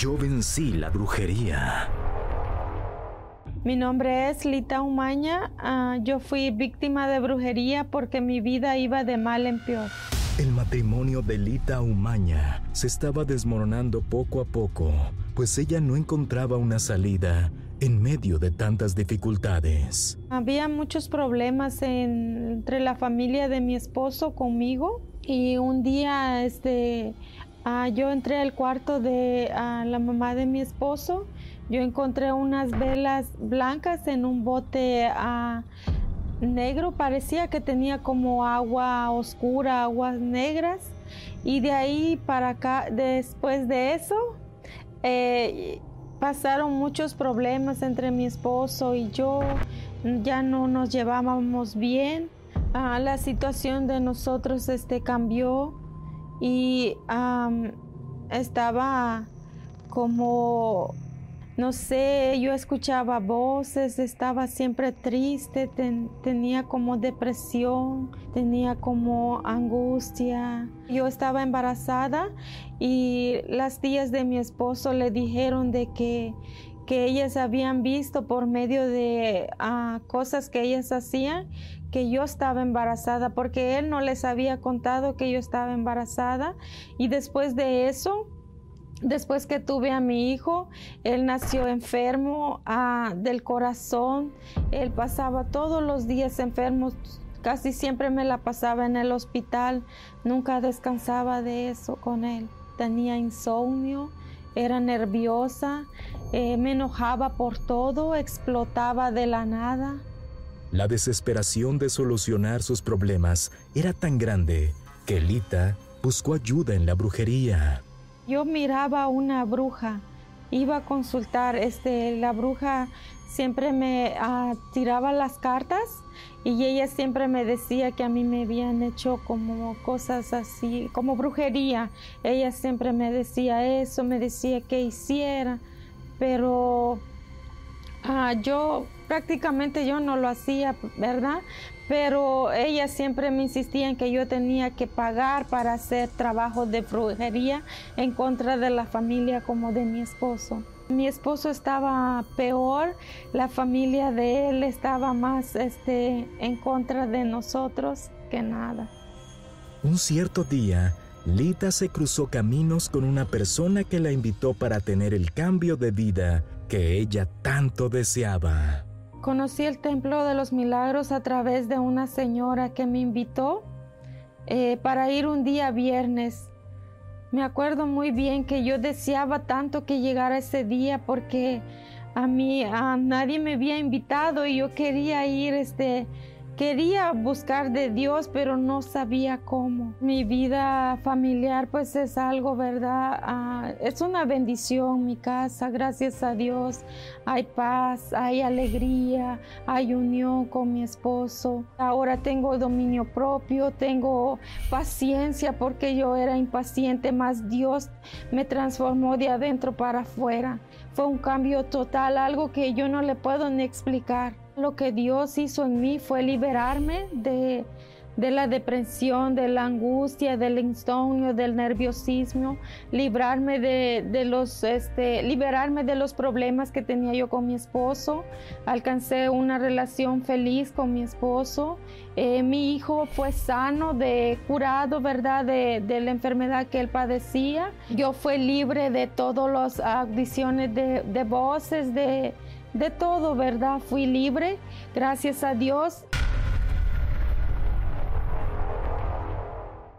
Yo vencí la brujería. Mi nombre es Lita Umaña. Ah, yo fui víctima de brujería porque mi vida iba de mal en peor. El matrimonio de Lita Umaña se estaba desmoronando poco a poco, pues ella no encontraba una salida en medio de tantas dificultades. Había muchos problemas entre la familia de mi esposo conmigo y un día este, ah, yo entré al cuarto de la mamá de mi esposo. Yo encontré unas velas blancas en un bote ah, negro. Parecía que tenía como agua oscura, aguas negras. Y de ahí para acá, después de eso, eh, pasaron muchos problemas entre mi esposo y yo. Ya no nos llevábamos bien. Ah, la situación de nosotros este, cambió y estaba como no sé, yo escuchaba voces, estaba siempre triste, tenía como depresión, tenía como angustia. Yo estaba embarazada y las tías de mi esposo le dijeron de que, que ellas habían visto por medio de ah, cosas que ellas hacían que yo estaba embarazada porque él no les había contado que yo estaba embarazada y después de eso Después que tuve a mi hijo, él nació enfermo ah, del corazón. Él pasaba todos los días enfermo. Casi siempre me la pasaba en el hospital. Nunca descansaba de eso con él. Tenía insomnio, era nerviosa, eh, me enojaba por todo, explotaba de la nada. La desesperación de solucionar sus problemas era tan grande que Lita buscó ayuda en la brujería. Yo miraba una bruja, iba a consultar, este, la bruja siempre me ah, tiraba las cartas y ella siempre me decía que a mí me habían hecho como cosas así, como brujería. Ella siempre me decía eso, me decía que hiciera, pero ah, yo prácticamente yo no lo hacía, ¿verdad? Pero ella siempre me insistía en que yo tenía que pagar para hacer trabajo de brujería en contra de la familia como de mi esposo. Mi esposo estaba peor, la familia de él estaba más este, en contra de nosotros que nada. Un cierto día, Lita se cruzó caminos con una persona que la invitó para tener el cambio de vida que ella tanto deseaba. Conocí el Templo de los Milagros a través de una señora que me invitó eh, para ir un día viernes. Me acuerdo muy bien que yo deseaba tanto que llegara ese día porque a mí a nadie me había invitado y yo quería ir este Quería buscar de Dios, pero no sabía cómo. Mi vida familiar pues es algo, ¿verdad? Ah, es una bendición mi casa, gracias a Dios. Hay paz, hay alegría, hay unión con mi esposo. Ahora tengo dominio propio, tengo paciencia porque yo era impaciente, más Dios me transformó de adentro para afuera. Fue un cambio total, algo que yo no le puedo ni explicar. Lo que Dios hizo en mí fue liberarme de, la depresión, de la angustia, del insomnio, del nerviosismo, librarme de, los, este, liberarme de los problemas que tenía yo con mi esposo. Alcancé una relación feliz con mi esposo. Eh, mi hijo fue sano, de curado, ¿verdad? De, de, la enfermedad que él padecía. Yo fui libre de todas las audiciones de, de voces, de de todo, ¿verdad? Fui libre, gracias a Dios.